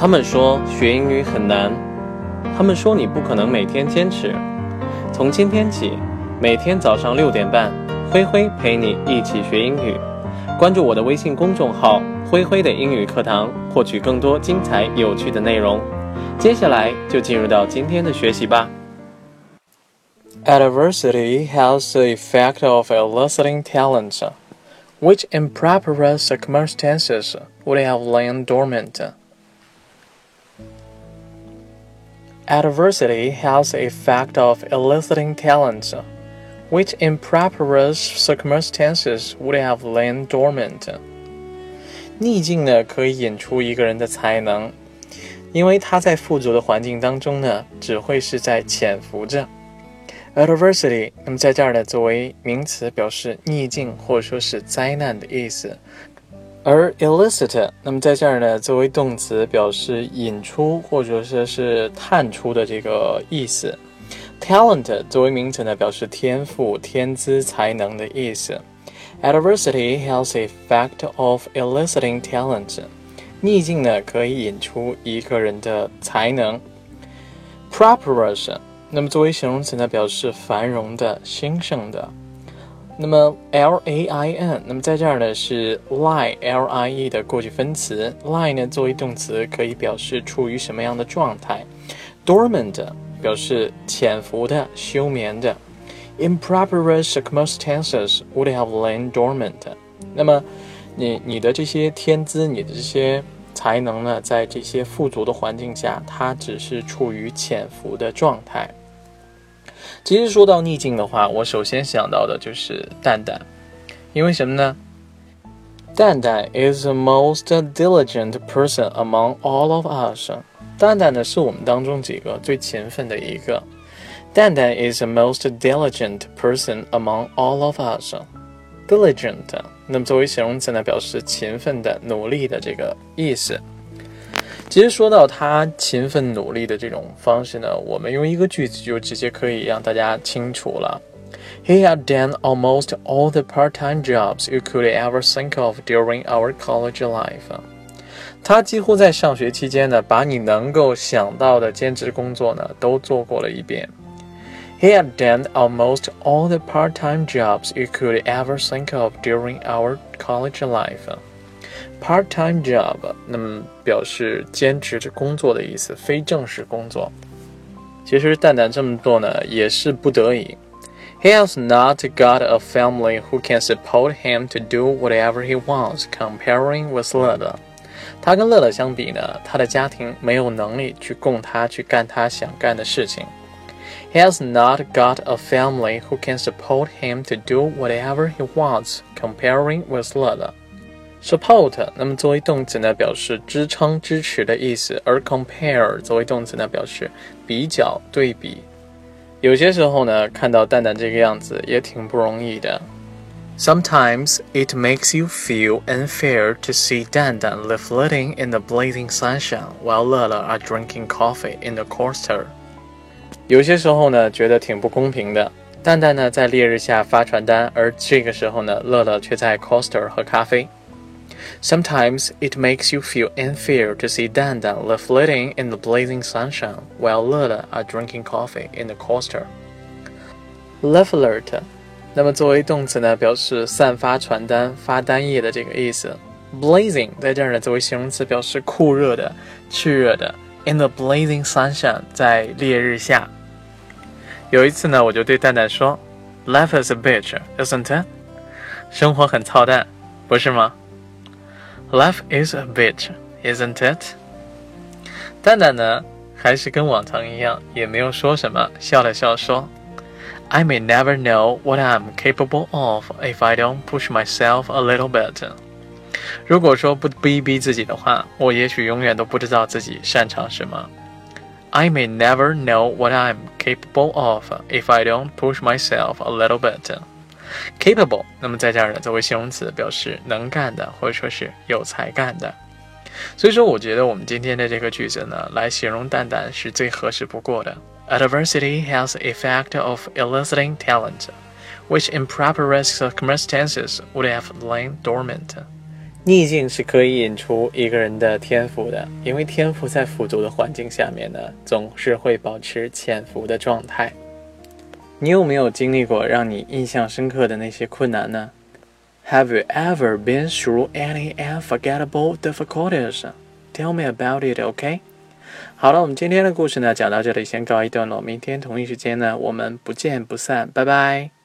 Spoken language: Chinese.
他们说学英语很难，他们说你不可能每天坚持。从今天起，每天早上六点半，灰灰陪你一起学英语。关注我的微信公众号“灰灰的英语课堂”，获取更多精彩有趣的内容。接下来就进入到今天的学习吧。Adversity has the effect of eliciting talent, which in proper circumstances would have lain dormant. Adversity has the effect of eliciting talent, which in proper circumstances would have lain dormant. 逆境呢，可以引出一个人的才能，因为他在富足的环境当中呢，只会是在潜伏着。Adversity，那么在这儿呢，作为名词表示逆境或者说是灾难的意思。 而 elicit，那么在这儿呢，作为动词表示引出或者说是探出的这个意思。talent 作为名词呢，表示天赋、天资、才能的意思。Adversity has the effect of eliciting talent。逆境呢，可以引出一个人的才能。Prosperous，那么作为形容词呢，表示繁荣的、兴盛的。那么 l a i n，那么在这儿呢是 lie l i e 的过去分词，lie 呢作为动词可以表示处于什么样的状态，dormant 表示潜伏的、休眠的，improper circumstances would have lain dormant。那么你你的这些天资、你的这些才能呢，在这些富足的环境下，它只是处于潜伏的状态。其实说到逆境的话，我首先想到的就是蛋蛋，因为什么呢？蛋蛋 is the most diligent person among all of us。蛋蛋呢是我们当中几个最勤奋的一个。蛋蛋 is the most diligent person among all of us。diligent，那么作为形容词呢，表示勤奋的、努力的这个意思。其实说到他勤奋努力的这种方式呢，我们用一个句子就直接可以让大家清楚了。He had done almost all the part-time jobs you could ever think of during our college life。他几乎在上学期间呢，把你能够想到的兼职工作呢都做过了一遍。He had done almost all the part-time jobs you could ever think of during our college life。 Part-time job，那么表示兼职的工作的意思，非正式工作。其实蛋蛋这么做呢，也是不得已。He has not got a family who can support him to do whatever he wants. Comparing with 乐乐，他跟乐乐相比呢，他的家庭没有能力去供他去干他想干的事情。He has not got a family who can support him to do whatever he wants. Comparing with 乐乐。 support，那么作为动词呢，表示支撑、支持的意思；而 compare 作为动词呢，表示比较、对比。有些时候呢，看到蛋蛋这个样子也挺不容易的。Sometimes it makes you feel unfair to see Dan Dan flitting in the blazing sunshine while Lele are drinking coffee in the coaster。有些时候呢，觉得挺不公平的。蛋蛋呢在烈日下发传单，而这个时候呢，乐乐却在 coaster 喝咖啡。Sometimes it makes you feel unfair to see Dan Dan flitting in the blazing sunshine while Lele are drinking coffee in the coaster. Leaflet，那么作为动词呢，表示散发传单、发单页的这个意思。Blazing 在这儿呢，作为形容词，表示酷热的、炽热的。In the blazing sunshine，在烈日下。有一次呢，我就对蛋蛋说：“Life is a bitch, isn't it？” 生活很操蛋，不是吗 ？Life is a bitch, isn't it？蛋蛋呢，还是跟往常一样，也没有说什么，笑了笑说：“I may never know what I'm capable of if I don't push myself a little bit。”如果说不逼逼自己的话，我也许永远都不知道自己擅长什么。I may never know what I'm capable of if I don't push myself a little bit。 capable，那么在这儿呢，作为形容词表示能干的，或者说是有才干的。所以说，我觉得我们今天的这个句子呢，来形容蛋蛋是最合适不过的。Adversity has the effect of eliciting talent, which in proper circumstances would have lain dormant. 逆境是可以引出一个人的天赋的，因为天赋在富足的环境下面呢，总是会保持潜伏的状态。你有没有经历过让你印象深刻的那些困难呢？Have you ever been through any unforgettable difficulties? Tell me about it, OK? 好了，我们今天的故事呢讲到这里，先告一段落。明天同一时间呢，我们不见不散，拜拜。